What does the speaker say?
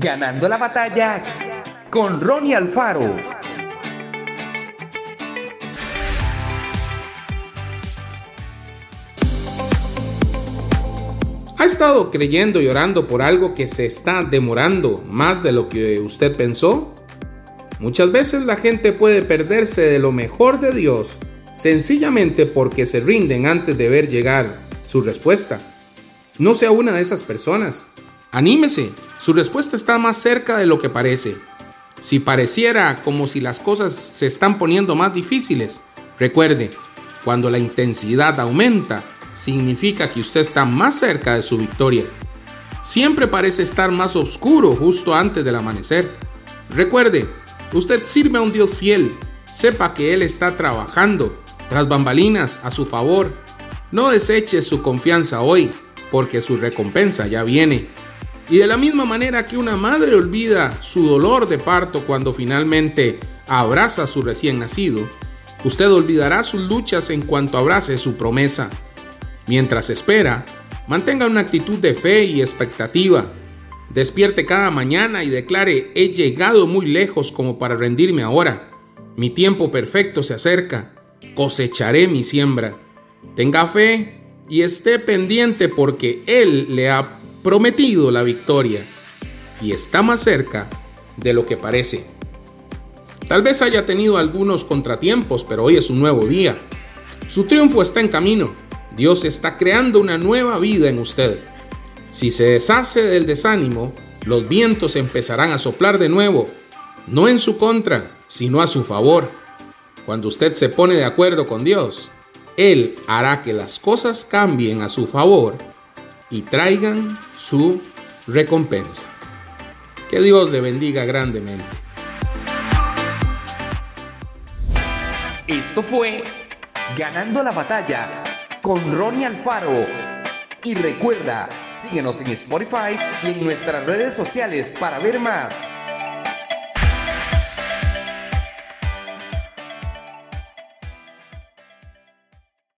Ganando la batalla con Ronnie Alfaro. ¿Ha estado creyendo y orando por algo que se está demorando más de lo que usted pensó? Muchas veces la gente puede perderse de lo mejor de Dios sencillamente porque se rinden antes de ver llegar su respuesta. No sea una de esas personas. Anímese, su respuesta está más cerca de lo que parece. Si pareciera como si las cosas se están poniendo más difíciles, recuerde, cuando la intensidad aumenta, significa que usted está más cerca de su victoria. Siempre parece estar más oscuro justo antes del amanecer. Recuerde, usted sirve a un Dios fiel. Sepa que Él está trabajando tras bambalinas a su favor. No deseche su confianza hoy, porque su recompensa ya viene. Y de la misma manera que una madre olvida su dolor de parto cuando finalmente abraza a su recién nacido, usted olvidará sus luchas en cuanto abrace su promesa. Mientras espera, mantenga una actitud de fe y expectativa. Despierte cada mañana y declare, he llegado muy lejos como para rendirme ahora. Mi tiempo perfecto se acerca. Cosecharé mi siembra. Tenga fe y esté pendiente porque Él le ha prometido la victoria y está más cerca de lo que parece. Tal vez haya tenido algunos contratiempos, pero hoy es un nuevo día. Su triunfo está en camino Dios está creando una nueva vida en usted. Si se deshace del desánimo, los vientos empezarán a soplar de nuevo, no en su contra, sino a su favor. Cuando usted se pone de acuerdo con Dios, Él hará que las cosas cambien a su favor y traigan su recompensa. Que Dios le bendiga grandemente. Esto fue Ganando la batalla con Ronnie Alfaro. Y recuerda, síguenos en Spotify y en nuestras redes sociales para ver más.